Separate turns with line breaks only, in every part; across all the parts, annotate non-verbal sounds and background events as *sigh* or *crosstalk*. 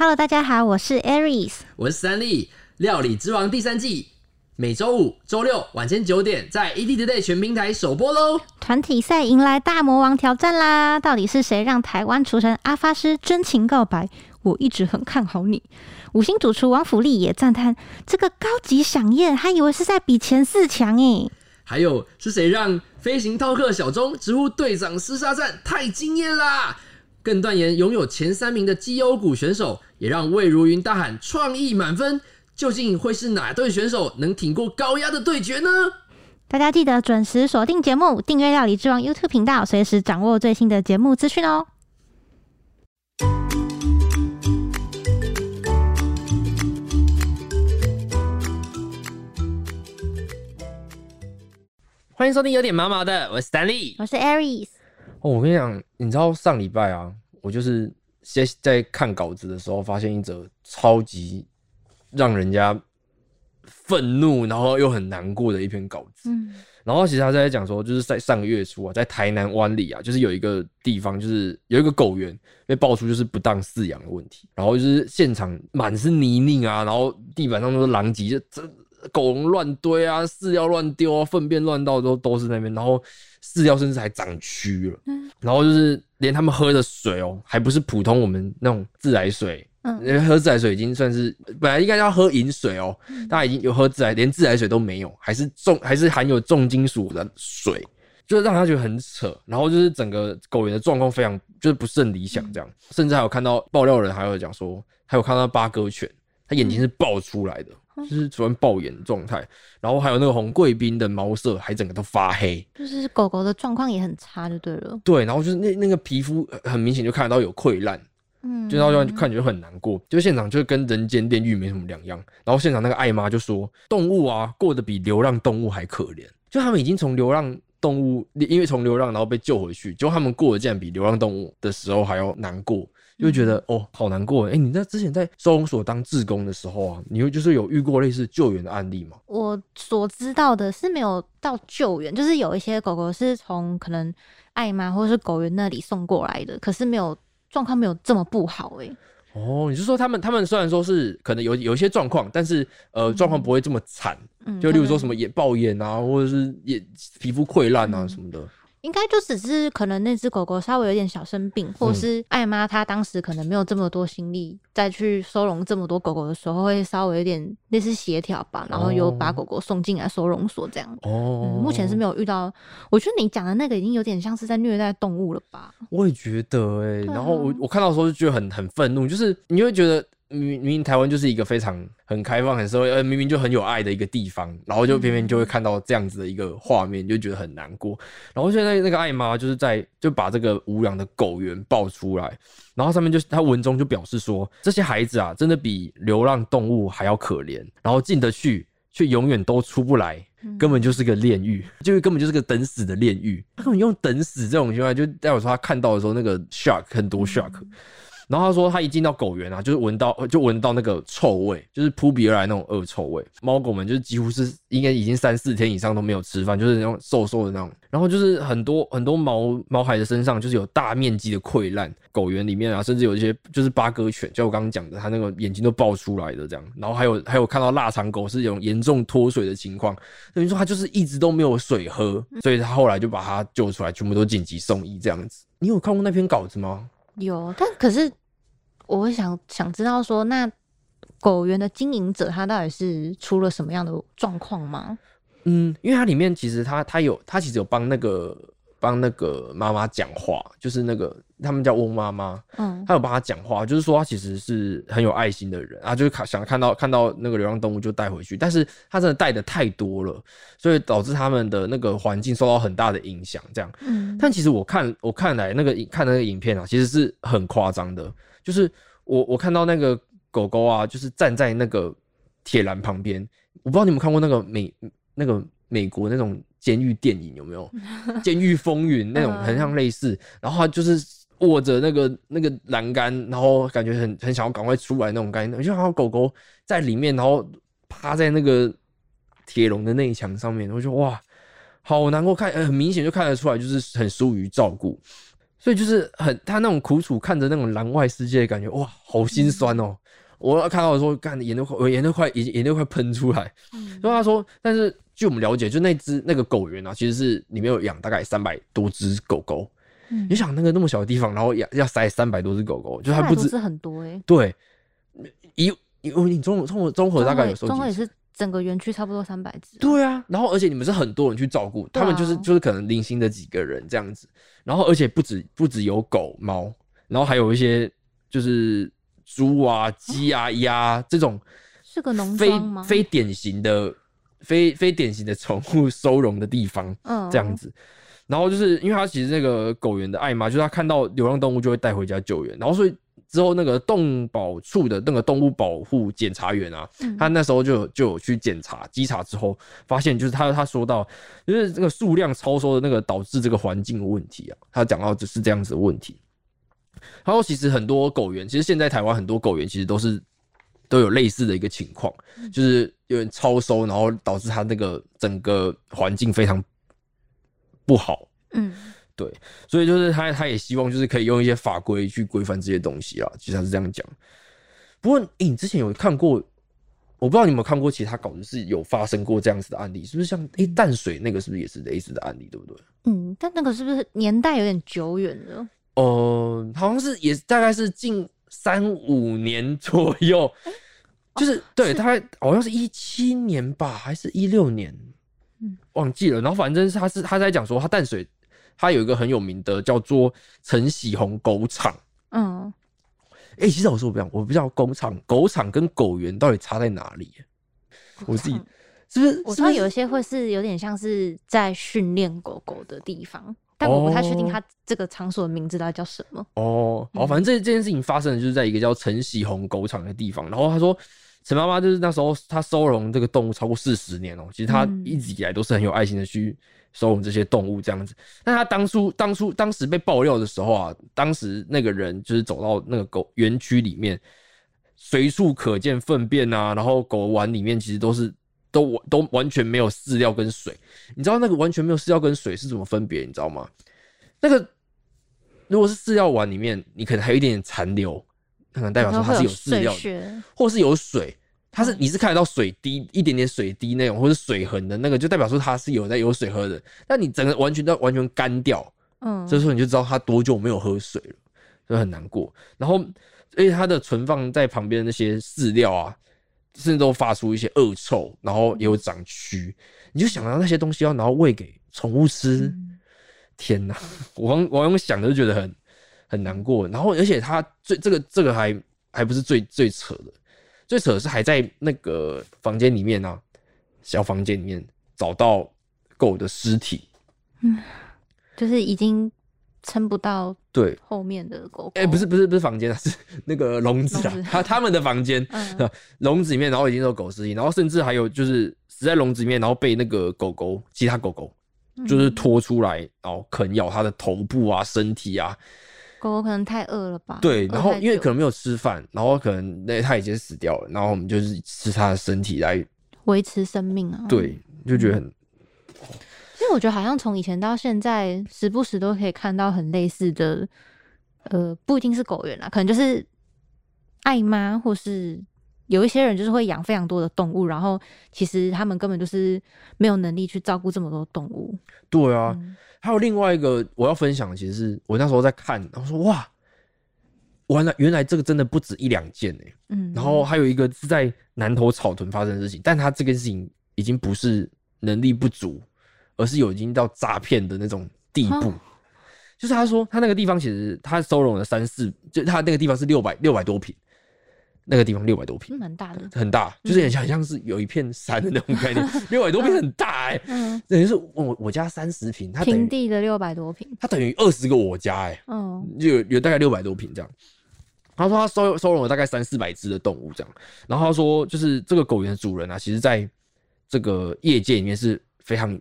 Hello，大家好，我是 Aries。
我是三立，《料理之王》第三季，每周五、周六晚间九点在 EDtoday 全平台首播喽。
团体赛迎来大魔王挑战啦！到底是谁让台湾厨神阿发师真情告白？我一直很看好你。五星主厨王福利也赞叹这个高级飨宴，还以为是在比前四强诶。
还有是谁让飞行饕客小钟直呼队长厮杀战太惊艳啦？更断言拥有前三名的绩优股选手，也让魏如云大喊创意满分。究竟会是哪队选手能挺过高压的对决呢？
大家记得准时锁定节目，订阅料理之王 YouTube 频道，随时掌握最新的节目资讯哦。
欢迎收听有点毛毛的，我是 Stanley，
我是 Aries。
哦，我跟你讲，你知道上礼拜啊，我就是在在看稿子的时候，发现一则超级让人家愤怒，然后又很难过的一篇稿子。
嗯，
然后其实他在讲说，就是在上个月初啊，在台南湾里啊，就是有一个地方，就是有一个狗园被爆出就是不当饲养的问题，然后就是现场满是泥泞啊，然后地板上都是狼藉，就这狗笼乱堆啊，饲料乱丢啊，粪便乱倒都都是那边，然后饲料甚至还长蛆了，然后就是连他们喝的水哦，还不是普通我们那种自来水。
嗯。
因为喝自来水已经算是本来应该要喝饮水哦，大家已经有喝自来，连自来水都没有，还是重还是含有重金属的水，就是让他觉得很扯。然后就是整个狗园的状况非常就是不甚理想，这样，甚至还有看到爆料人还有讲说，还有看到八哥犬，它眼睛是爆出来的，就是处于暴眼的状态。然后还有那个红贵宾的毛色还整个都发黑，
就是狗狗的状况也很差，就对了。
对，然后就是那那个皮肤很明显就看得到有溃烂。
嗯，
就然后就看起来就很难过，就现场就跟人间炼狱没什么两样。然后现场那个艾妈就说，动物啊过得比流浪动物还可怜，就他们已经从流浪动物，因为从流浪然后被救回去，就他们过得竟然比流浪动物的时候还要难过，就会觉得哦好难过。哎，你在之前在收容所当志工的时候啊，你会就是有遇过类似救援的案例吗？
我所知道的是没有到救援，就是有一些狗狗是从可能爱妈或者是狗园那里送过来的，可是没有状况没有这么不好诶、
哦，你是说他们他们虽然说是可能有有一些状况，但是呃状况不会这么惨，
嗯，
就例如说什么眼爆眼啊，或者是也皮肤溃烂啊什么的。
应该就只是可能那只狗狗稍微有点小生病，或者是艾妈她当时可能没有这么多心力再去收容这么多狗狗的时候，会稍微有点类似协调吧，然后又把
哦
狗狗送进来收容所这样。
哦、
嗯，目前是没有遇到。我觉得你讲的那个已经有点像是在虐待动物了吧？
我也觉得哎、然后我我看到的时候就觉得很很愤怒，就是你会觉得明明明台湾就是一个非常很开放、很社会，呃，明明就很有爱的一个地方，然后就偏偏就会看到这样子的一个画面，就觉得很难过。然后现在那个艾妈就是在就把这个无养的狗园爆出来，然后上面就他文中就表示说，这些孩子啊，真的比流浪动物还要可怜，然后进得去却永远都出不来。根本就是个炼狱，就是根本就是个等死的炼狱。他根本用等死这种情况，就代表说他看到的时候那个 shock 很多 shock。然后他说他一进到狗园啊，就是闻到就闻到那个臭味，就是扑鼻而来那种恶臭味。猫狗们就是几乎是应该已经三四天以上都没有吃饭，就是那种瘦瘦的那种。然后就是很多很多毛毛孩的身上就是有大面积的溃烂，狗园里面啊，甚至有一些就是八哥犬，就我刚刚讲的，它那个眼睛都爆出来的这样。然后还有还有看到腊肠狗是有严重脱水的情况，等于说它就是一直都没有水喝，所以他后来就把它救出来，全部都紧急送医这样子。你有看过那篇稿子吗？
有，但可是我会想想知道说，那狗园的经营者他到底是出了什么样的状况吗？
嗯，因为它里面其实他他有他其实有帮那个帮那个妈妈讲话，就是那个他们叫翁妈妈，
嗯
他有帮他讲话，就是说他其实是很有爱心的人啊，就是看想看到看到那个流浪动物就带回去，但是他真的带的太多了，所以导致他们的那个环境受到很大的影响，这样。
嗯，
但其实我看我看来那个看那个影片啊，其实是很夸张的，就是我我看到那个狗狗啊，就是站在那个铁栏旁边，我不知道你们看过那个美那个美国那种监狱电影有没有？*laughs* 监狱风云那种很像类似，然后他就是握着那个那个栏杆，然后感觉很很想要赶快出来那种感觉，就好像狗狗在里面，然后趴在那个铁笼的内墙上面，我就哇，好难过看，呃很明显就看得出来，就是很疏于照顾。所以就是很他那种苦楚看着那种狼外世界的感觉，哇，好心酸哦。我要看到的时候，干眼都快，我眼都快，眼眼都快喷出来。
嗯
所以他说，但是据我们了解，就那只那个狗园啊，其实是里面有养大概三百多只狗狗。
嗯
你想那个那么小的地方，然后要要塞三百多只狗狗，就还不止
很多哎，
对，一因为你综综合综合大概有收集
综合也是整个园区差不多三百只，
对啊，然后而且你们是很多人去照顾，他们就是就是可能零星的几个人这样子，然后而且不止不止有狗猫，然后还有一些就是猪啊、鸡啊、鸭这种
是个农
非？非典型的非非典型的宠物收容的地方
嗯
这样子。然后就是因为他其实那个狗园的爱妈，就是他看到流浪动物就会带回家救援，然后所以之后那个动保处的那个动物保护检查员啊，
嗯
他那时候就有就有去检查稽查之后，发现就是他他说到，就是这个数量超收的那个导致这个环境的问题啊，他讲到就是这样子的问题。他说其实很多狗园，其实现在台湾很多狗园其实都是都有类似的一个情况，就是有点超收，然后导致它那个整个环境非常不好。
嗯
所以就是他他也希望就是可以用一些法规去规范这些东西啊，其实他是这样讲。不过，诶、你之前有看过，我不知道你有没有看过其他稿子是有发生过这样子的案例，是不是像诶、淡水那个是不是也是类似的案例，对不对？
嗯，但那个是不是年代有点久远了？
呃，好像是也大概是近三五年左右，就是对，大概好像是一七年吧，还是一六年，
嗯
忘记了。然后反正是他是他在讲说，他淡水他有一个很有名的叫做陈喜红狗场。
嗯，
哎、其实我说我不知道，我不知道狗场、狗场跟狗园到底差在哪里。我自己是不是？
我知道有一些会是有点像是在训练狗狗的地方，但我不太确定
哦
它这个场所的名字到底叫什么。
哦，好，
嗯
反正这这件事情发生的就是在一个叫陈喜红狗场的地方。然后他说，陈妈妈就是那时候她收容这个动物超过四十年哦、其实她
嗯
一直以来都是很有爱心的去收容这些动物这样子。那他当初当初当时被爆料的时候啊，当时那个人就是走到那个狗园区里面，随处可见粪便啊，然后狗碗里面其实都是。都完都完全没有饲料跟水，你知道那个完全没有饲料跟水是怎么分别？你知道吗？那个如果是饲料碗里面，你可能还有一点点残留，那可能代表说它是
有
饲料的，或是有水，它是
嗯
你是看得到水滴一点点水滴那种，或是水痕的那个，就代表说它是有在有水喝的。但你整个完全都完全干掉，
嗯，
这时候你就知道它多久没有喝水了，就很难过。然后，而且它的存放在旁边的那些饲料啊，甚至都发出一些恶臭，然后也有长蛆，你就想到那些东西要然后喂给宠物吃。
嗯
天哪，我光我用想就觉得很很难过。然后，而且他最这个这个还还不是最最扯的，最扯的是还在那个房间里面啊，小房间里面找到狗的尸体。
嗯就是已经撑不到
对，
后面的狗狗。
哎、不是不是不是房间啊，是 *laughs* 那个笼子啊他他们的房间，
嗯
笼子里面，然后已经有狗尸体，然后甚至还有就是死在笼子里面，然后被那个狗狗其他狗狗就是
嗯
拖出来，然后啃咬它的头部啊、身体啊，
狗狗可能太饿了吧？
对，然后因为可能没有吃饭，然后可能那它已经死掉了，然后我们就是吃它的身体来，
维持生命啊。
对，就觉得很
其实我觉得好像从以前到现在，时不时都可以看到很类似的，呃，不一定是狗园啦，可能就是爱妈，或是有一些人就是会养非常多的动物，然后其实他们根本就是没有能力去照顾这么多动物。
对啊。
嗯
还有另外一个我要分享的，其实是我那时候在看，然后说哇，完了，原来这个真的不止一两件哎、
嗯，
然后还有一个是在南头草屯发生的事情，但他这个事情已经不是能力不足，而是有已经到诈骗的那种地步。
哦
就是他说他那个地方其实他收容了三四，就他那个地方是六百六百多平，那个地方六百多平。
嗯蛮大的，
很大，就是很像像是有一片山的那种概念，*laughs* 六百多平很大哎、
嗯，
等于是我我家三十平，它
平地的六百多平，
它等于二十个我家哎、
嗯
就有有大概六百多平这样。他说他收收容了大概三四百只的动物这样，然后他说就是这个狗园的主人啊，其实在这个业界里面是非常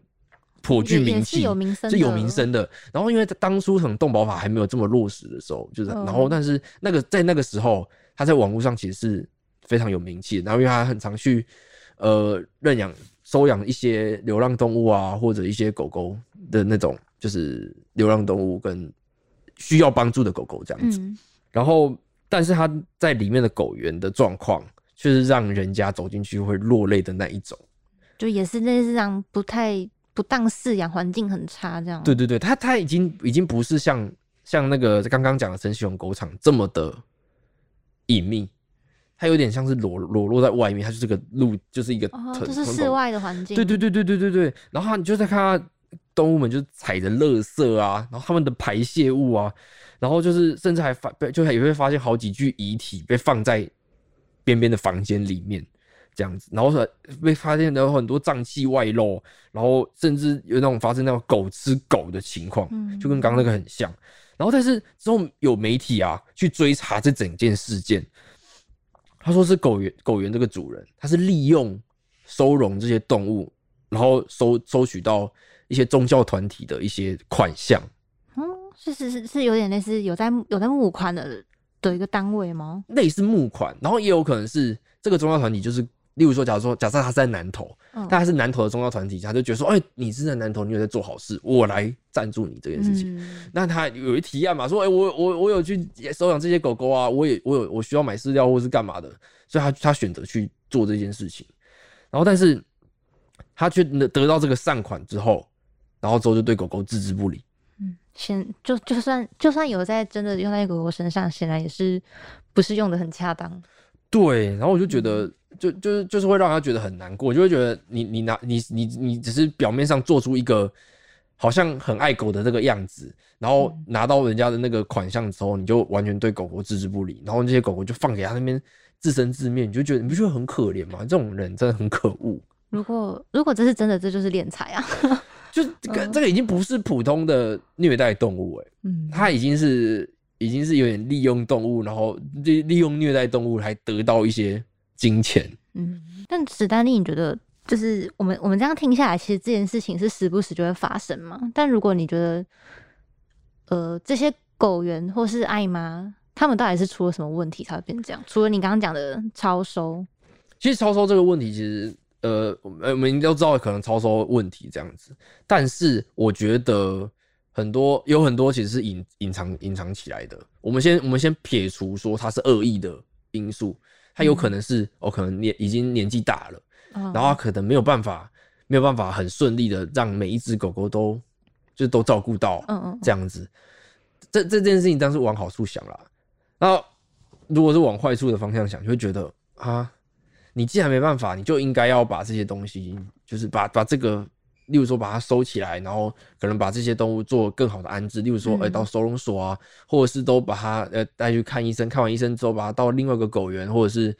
颇具名气，
有名声，
是有名。声的。然后因为在当初可能动保法还没有这么落实的时候，就是、
嗯
然后但是那个在那个时候，他在网络上其实是非常有名气。然后因为他很常去呃认养收养一些流浪动物啊，或者一些狗狗的那种就是流浪动物跟需要帮助的狗狗这样子。
嗯
然后，但是他在里面的狗园的状况，却是让人家走进去会落泪的那一种。
就也是类似这样不太不当饲养，环境很差这样。
对对对，他他已经已经不是像像那个刚刚讲的陈喜勇狗场这么的隐秘，它有点像是裸裸露在外面，它就是个路，就是一个
就是室。外的环境。
对对对对对对对，然后你就在看它动物们就踩着垃圾啊，然后它们的排泄物啊，然后就是甚至还发，就也会发现好几具遗体被放在边边的房间里面。这样子，然后是被发现有很多脏器外露，然后甚至有那种发生那种狗吃狗的情况，
嗯
就跟刚刚那个很像。然后但是之后有媒体啊去追查这整件事件，他说是狗园狗园这个主人，他是利用收容这些动物，然后收收取到一些宗教团体的一些款项。
嗯，是是是是有点类似有在有在募款的的一个单位吗？
类似募款，然后也有可能是这个宗教团体，就是例如说，假如说假设他是在南投，
嗯
但他是南投的宗教团体，他就觉得说，哎、你是在南投，你有在做好事，我来赞助你这件事情。
嗯
那他有一提案嘛，说，哎、我我我有去收养这些狗狗啊，我也我有我需要买饲料或是干嘛的，所以他他选择去做这件事情。然后，但是他却得得到这个善款之后，然后之后就对狗狗置之不理。
嗯显就就算就算有在真的用在狗狗身上，显然也是不是用的很恰当。
对，然后我就觉得，就就是就是会让他觉得很难过，就会觉得你你拿你你你只是表面上做出一个好像很爱狗的这个样子，然后拿到人家的那个款项之后，你就完全对狗狗置之不理，然后这些狗狗就放给他那边自生自灭，你就觉得你不觉得很可怜吗？这种人真的很可恶，
如果如果这是真的，这就是敛财啊。
就是这个、这个已经不是普通的虐待动物、欸，
嗯，
它已经是已经是有点利用动物，然后利利用虐待动物来得到一些金钱。
嗯，但史丹利，你觉得就是我们我们这样听下来，其实这件事情是时不时就会发生嘛？但如果你觉得，呃，这些狗源或是爱妈，他们到底是出了什么问题才会变这样？除了你刚刚讲的超收，
其实超收这个问题，其实呃，我们我们都知道可能超收问题这样子，但是我觉得很多有很多其实是隐隐藏隐藏起来的。我们先我们先撇除说它是恶意的因素，它有可能是哦，可能年已经年纪大了，
然
然后它可能没有办法没有办法很顺利的让每一只狗狗都就是都照顾到，
嗯嗯
这样子。这这件事情当然是往好处想啦。那如果是往坏处的方向想，就会觉得啊，你既然没办法，你就应该要把这些东西，就是把把这个，例如说把它收起来，然后可能把这些动物做更好的安置，例如说，哎、
嗯
到收容所啊，或者是都把它呃带去看医生，看完医生之后，把它到另外一个狗园或者是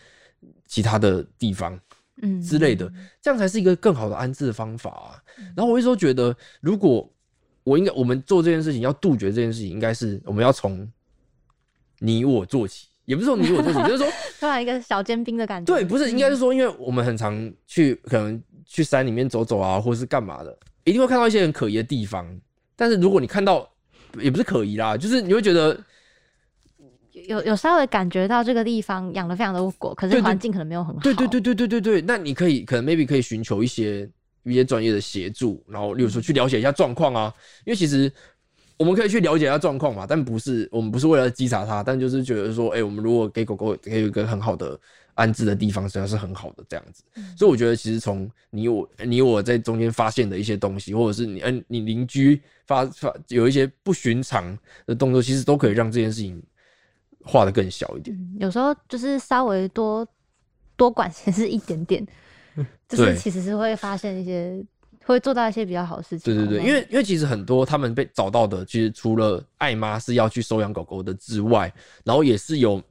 其他的地方，
嗯
之类的，这样才是一个更好的安置的方法啊。然后我一直都觉得，如果我应该我们做这件事情，要杜绝这件事情，应该是我们要从你我做起，也不是说你我做起，就是说，*laughs*
突然一个小尖兵的感觉。
对，不是，应该是说，因为我们很常去可能去山里面走走啊，或者是干嘛的，一定会看到一些很可疑的地方。但是如果你看到，也不是可疑啦，就是你会觉得
有有稍微感觉到这个地方养了非常多果，可是环境可能没有很好。
对对对对对对对，那你可以可能 maybe 可以寻求一些一些专业的协助，然后例如说去了解一下状况啊，因为其实我们可以去了解一下状况嘛，但不是我们不是为了稽查它，但就是觉得说，哎、我们如果给狗狗给有一个很好的安置的地方，实际上是很好的这样子。所以我觉得其实从你我你我在中间发现的一些东西，或者是你嗯你邻居发发有一些不寻常的动作，其实都可以让这件事情画的更小一点。
嗯有时候就是稍微多多管闲事一点点，*laughs* 就是其实是会发现一些会做到一些比较好的事情哦。
对对对，因为因为其实很多他们被找到的，其实除了爱妈是要去收养狗狗的之外，然后也是有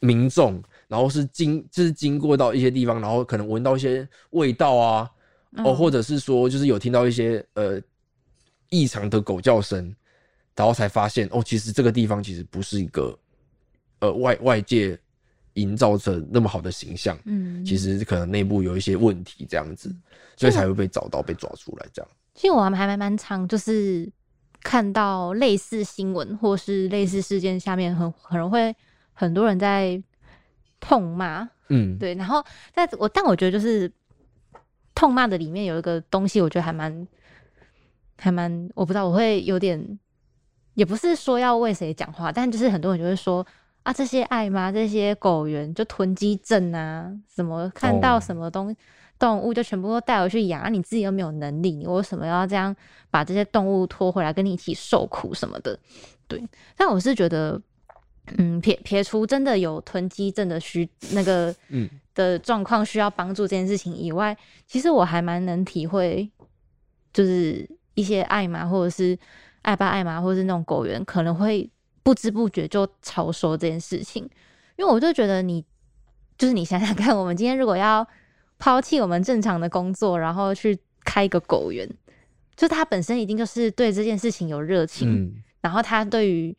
民众，然后是经就是经过到一些地方，然后可能闻到一些味道啊，哦，
嗯
或者是说就是有听到一些呃异常的狗叫声，然后才发现哦，其实这个地方其实不是一个呃外外界营造着那么好的形象，
嗯，
其实可能内部有一些问题这样子，所以才会被找到被抓出来这样。
其实我还蛮蛮常就是看到类似新闻或是类似事件下面很可能会很多人在痛骂，
嗯，
对，然后但我但我觉得就是痛骂的里面有一个东西，我觉得还蛮还蛮我不知道我会有点也不是说要为谁讲话，但就是很多人就会说啊，这些爱妈、这些狗源就囤积症啊，什么看到
哦。
什么东动物就全部都带回去养，啊你自己又没有能力，你为什么要这样把这些动物拖回来跟你一起受苦什么的？对，但我是觉得，嗯，撇撇除真的有囤积症的需那个
嗯。
的状况需要帮助这件事情以外，其实我还蛮能体会，就是一些爱妈或者是爱爸爱妈或者是那种狗员可能会不知不觉就超收这件事情，因为我就觉得你就是你想想看，我们今天如果要抛弃我们正常的工作，然后去开一个狗园，就他本身一定就是对这件事情有热情，
嗯，
然后他对于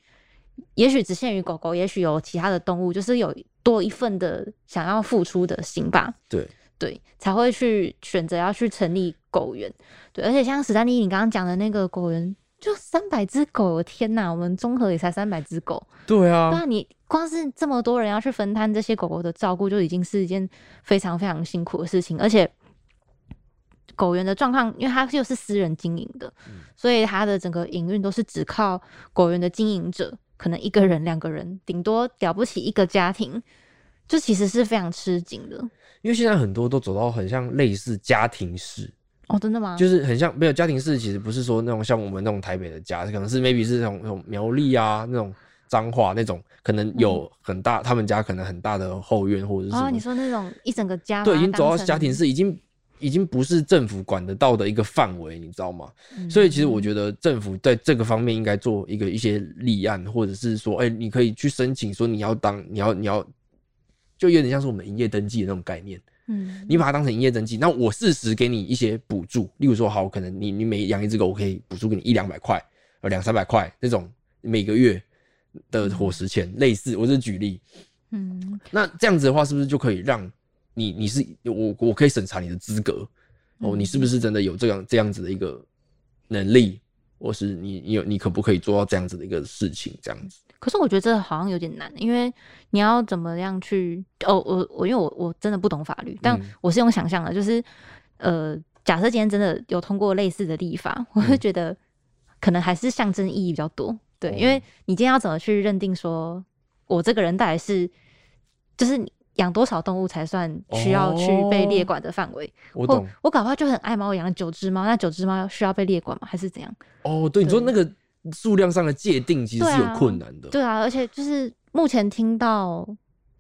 也许只限于狗狗，也许有其他的动物，就是有多一份的想要付出的心吧。
对，
对，才会去选择要去成立狗园。对，而且像史丹利你刚刚讲的那个狗园，就三百只狗，天哪！我们综合也才三百只狗，
对啊，
对啊，你光是这么多人要去分摊这些狗狗的照顾，就已经是一件非常非常辛苦的事情。而且狗园的状况，因为它又是私人经营的，所以它的整个营运都是只靠狗园的经营者，可能一个人、两个人，顶多了不起一个家庭，就其实是非常吃紧的。
因为现在很多都走到很像类似家庭式，
哦，真的吗？
就是很像没有家庭式，其实不是说那种像我们那种台北的家，可能是 *laughs* maybe 是那种那种苗栗啊那种脏话那种，可能有很大，他们家可能很大的后院或者是什
哦，
么，
你说那种一整个家，
对，已经走到家庭式，已经已经不是政府管得到的一个范围，你知道吗？
嗯
所以其实我觉得政府在这个方面应该做一个一些立案，或者是说，哎、你可以去申请说你要当你要你要，就有点像是我们营业登记的那种概念。
嗯，
你把它当成营业登记，那我适时给你一些补助，例如说，好，可能你你每养一只狗，我可以补助给你一两百块，呃，两三百块那种每个月的伙食钱，类似，我是举例。
嗯
那这样子的话，是不是就可以让你你是我我可以审查你的资格哦，
嗯
你是不是真的有这样这样子的一个能力，或是你你有你可不可以做到这样子的一个事情，这样子？
可是我觉得这好像有点难，因为你要怎么样去哦，我我因为我我真的不懂法律，但
嗯
我是用想象的，就是呃，假设今天真的有通过类似的立法，我
嗯
会觉得可能还是象征意义比较多。对，因为
哦
你今天要怎么去认定说我这个人到底是就是你养多少动物才算需要去被列管的范围？或
我懂
我搞不好就很爱猫，我养了九只猫，那九只猫需要被列管吗？还是怎样？
哦，对，你说那个数量上的界定其实是有困难的，
对啊，而且就是目前听到，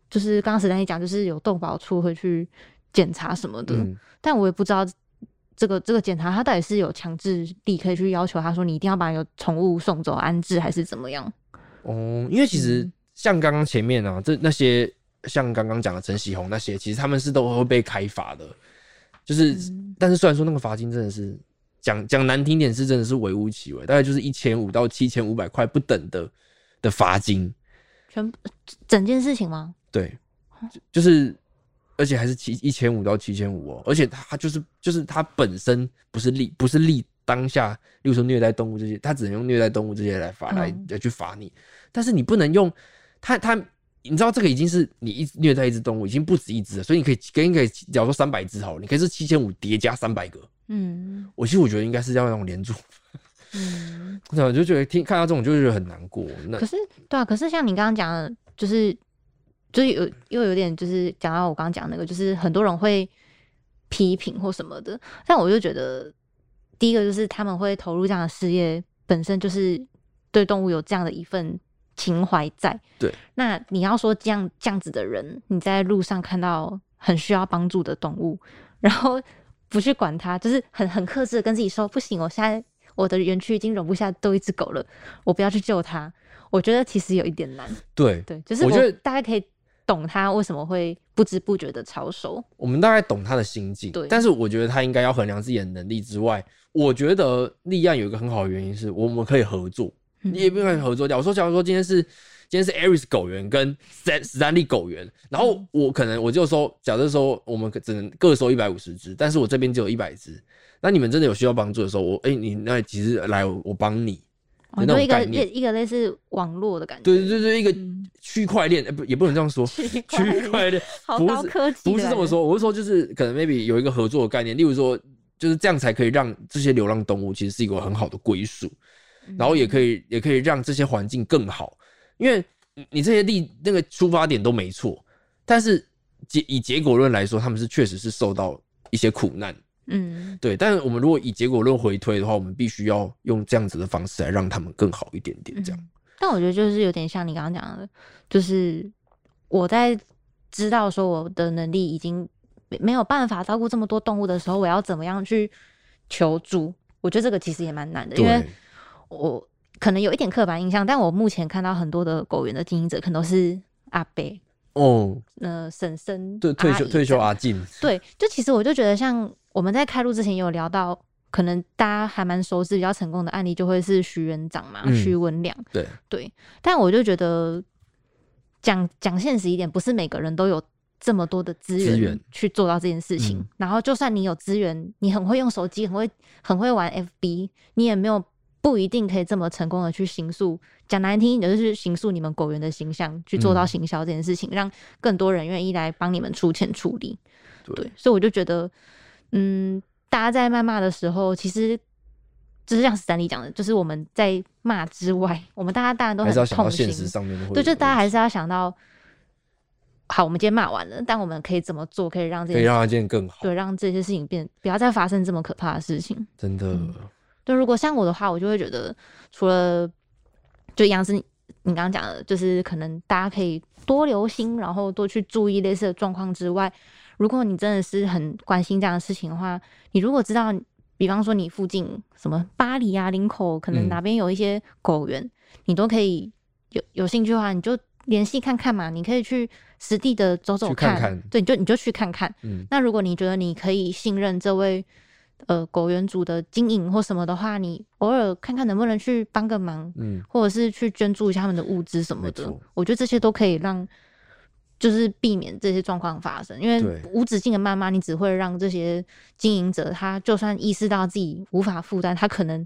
就是刚刚史丹利讲，就是有动保处会去检查什么的，
嗯，
但我也不知道这个这个检查它到底是有强制力可以去要求他说你一定要把你的宠物送走安置，还是怎么样？
哦，因为其实
嗯
像刚刚前面啊，这那些像刚刚讲的陈喜红那些，其实他们是都会被开罚的，就是，
嗯。
但是虽然说那个罚金真的是讲讲难听点是真的是微乎其微，大概就是一千五到七千五百块不等的的罚金，
全部整件事情吗？
对，就就是而且还是七一千五到七千五哦，而且他就是就是他本身不是立不是立当下，例如说虐待动物这些，他只能用虐待动物这些来罚来
嗯。
来去罚你，但是你不能用他他。你知道这个已经是你一虐待一只动物，已经不止一只了，所以你可以跟可以，假如说三百只好了，你可以是七千五叠加三百个。
嗯
我其实我觉得应该是要那种连住，
嗯。
对，*laughs* 我就觉得听看到这种就会觉得很难过。那
可是对啊，可是像你刚刚讲的，就是就是有又有点就是讲到我刚刚讲那个，就是很多人会批评或什么的，但我就觉得第一个就是他们会投入这样的事业，本身就是对动物有这样的一份情怀在。
对，
那你要说这样这样子的人，你在路上看到很需要帮助的动物，然后不去管它，就是很很克制的跟自己说，不行，我现在我的园区已经容不下多一只狗了，我不要去救它。我觉得其实有一点难，
对，
对，就是我
我觉得
大家可以懂他为什么会不知不觉的超收。
我们大概懂他的心境，
对
但是我觉得他应该要衡量自己的能力之外，我觉得立案有一个很好的原因是我们可以合作，
嗯
你也不用合作掉。我说，假如说今天是今天是 Aris 狗园跟史史丹利狗园，然后
嗯。
我可能我就说，假设说我们只能各收一百五十只，但是我这边只有一百只，那你们真的有需要帮助的时候，我哎、你那其实来我我帮你，
哦，
那种
就一个一一个类似网络的感觉，
对对对对，一个
嗯。
区块链，呃不也不能这样说，
区 *laughs*
区
块链好
不是
高科技
不是这么说，我是说就是可能 maybe 有一个合作的概念，例如说就是这样才可以让这些流浪动物其实是一个很好的归属。然后也可以也可以让这些环境更好，因为你你这些力那个出发点都没错，但是结以结果论来说，他们是确实是受到一些苦难，
嗯
对。但是我们如果以结果论回推的话，我们必须要用这样子的方式来让他们更好一点点，这样。
但我觉得就是有点像你刚刚讲的，就是我在知道说我的能力已经没没有办法照顾这么多动物的时候，我要怎么样去求助？我觉得这个其实也蛮难的，因为
对，
我可能有一点刻板印象，但我目前看到很多的狗园的经营者，可能都是阿伯、
哦，
呃婶婶、
对，退休退休阿进，
对，就其实我就觉得，像我们在开录之前也有聊到，可能大家还蛮熟知比较成功的案例，就会是徐园长嘛，
嗯
徐文良。
对
对，但我就觉得讲讲现实一点，不是每个人都有这么多的资源
资源
去做到这件事情。
嗯
然后，就算你有资源，你很会用手机，很会很会玩 FB，你也没有不一定可以这么成功的去行诉。讲难听一点，就是行诉你们果园的形象，去做到
嗯
行销这件事情，让更多人愿意来帮你们出钱处理。
对
对，所以我就觉得，嗯，大家在谩骂的时候，其实就是像史丹利讲的，就是我们在骂之外，*laughs* 我们大家当然都很
还是要想现实
心。
上面的
对，就大家还是要想到，好，我们今天骂完了，但我们可以怎么做，可以让这件
可以让它变得更好，
对让这些事情变不要再发生这么可怕的事情。
真的。
嗯对，如果像我的话，我就会觉得，除了就一样是你你刚刚讲的，就是可能大家可以多留心，然后多去注意类似的状况之外，如果你真的是很关心这样的事情的话，你如果知道，比方说你附近什么巴黎啊、林口，可能
嗯
哪边有一些狗园，你都可以有有兴趣的话，你就联系看看嘛，你可以去实地的走走
去看看
对，你就你就去看看。
嗯，
那如果你觉得你可以信任这位呃狗园主的经营或什么的话，你偶尔看看能不能去帮个忙，
嗯，
或者是去捐助一下他们的物资什么的。我觉得这些都可以让，就是避免这些状况发生。因为无止境的谩骂，你只会让这些经营者他就算意识到自己无法负担，他可能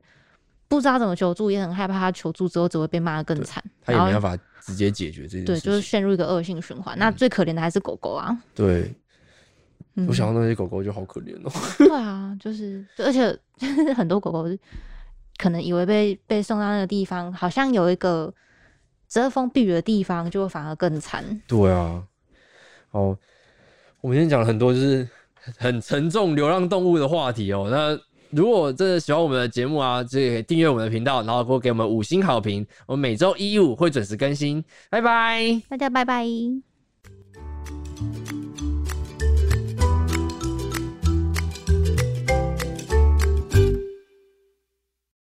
不知道怎么求助，也很害怕他求助之后只会被骂得更惨，
他也没办法直接解决这件事
对，就是陷入一个恶性循环。那最可怜的还是狗狗啊。
对，
嗯
我想到那些狗狗就好可怜哦。*laughs*
对啊，就是，而且就是 *laughs* 很多狗狗可能以为被被送到那个地方，好像有一个遮风避雨的地方，就会反而更惨。
对啊，哦，我们今天讲了很多就是很沉重流浪动物的话题哦。那如果真的喜欢我们的节目啊，就可以订阅我们的频道，然后给我给我们五星好评。我们每周一五会准时更新，拜拜。
大家拜拜。